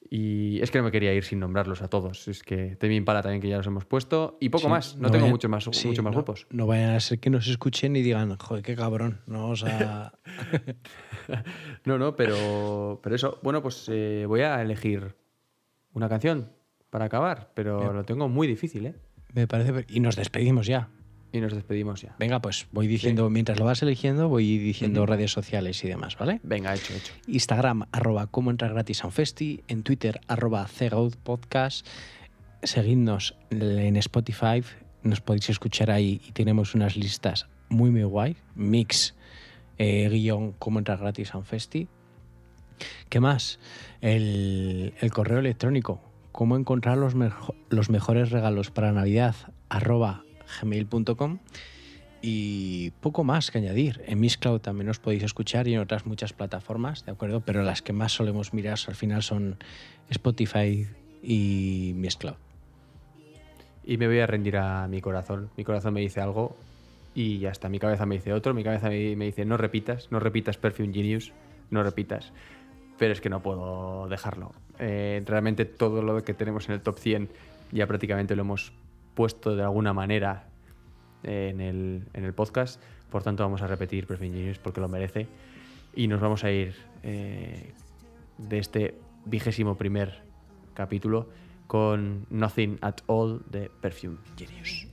Y es que no me quería ir sin nombrarlos a todos. Es que Temi Impala también, que ya los hemos puesto. Y poco Sí, más. No, tengo vayan- muchos más, sí, más no- grupos. No vayan a ser que nos escuchen y digan, joder, qué cabrón. No, o sea, No, no, pero, pero eso. Bueno, pues eh, voy a elegir una canción para acabar, pero lo tengo muy difícil, ¿eh? me parece. Y nos despedimos ya. Y nos despedimos ya. Venga, pues voy diciendo, mientras lo vas eligiendo, voy diciendo redes sociales y demás, ¿vale? Venga, hecho, hecho. Instagram, arroba como entrar gratis a un festi. En Twitter, arroba Podcast. Seguidnos en Spotify. Nos podéis escuchar ahí y tenemos unas listas muy, muy guay. Mix, eh, guion, como entrar gratis a un festi. ¿Qué más? El, el correo electrónico. Cómo encontrar los, mejo- los mejores regalos para Navidad, arroba gmail.com. Y poco más que añadir. En Mixcloud también os podéis escuchar y en otras muchas plataformas, ¿de acuerdo? Pero las que más solemos mirar al final son Spotify y Mixcloud. Y me voy a rendir a mi corazón. Mi corazón me dice algo y ya está. Mi cabeza me dice otro. Mi cabeza me, me dice no repitas, no repitas Perfume Genius, no repitas. Pero es que no puedo dejarlo. Eh, realmente todo lo que tenemos en el top 100 ya prácticamente lo hemos puesto de alguna manera eh, en, el, en el podcast. Por tanto, vamos a repetir Perfume Genius porque lo merece. Y nos vamos a ir eh, de este vigésimo primer capítulo con Nothing at All de Perfume Genius.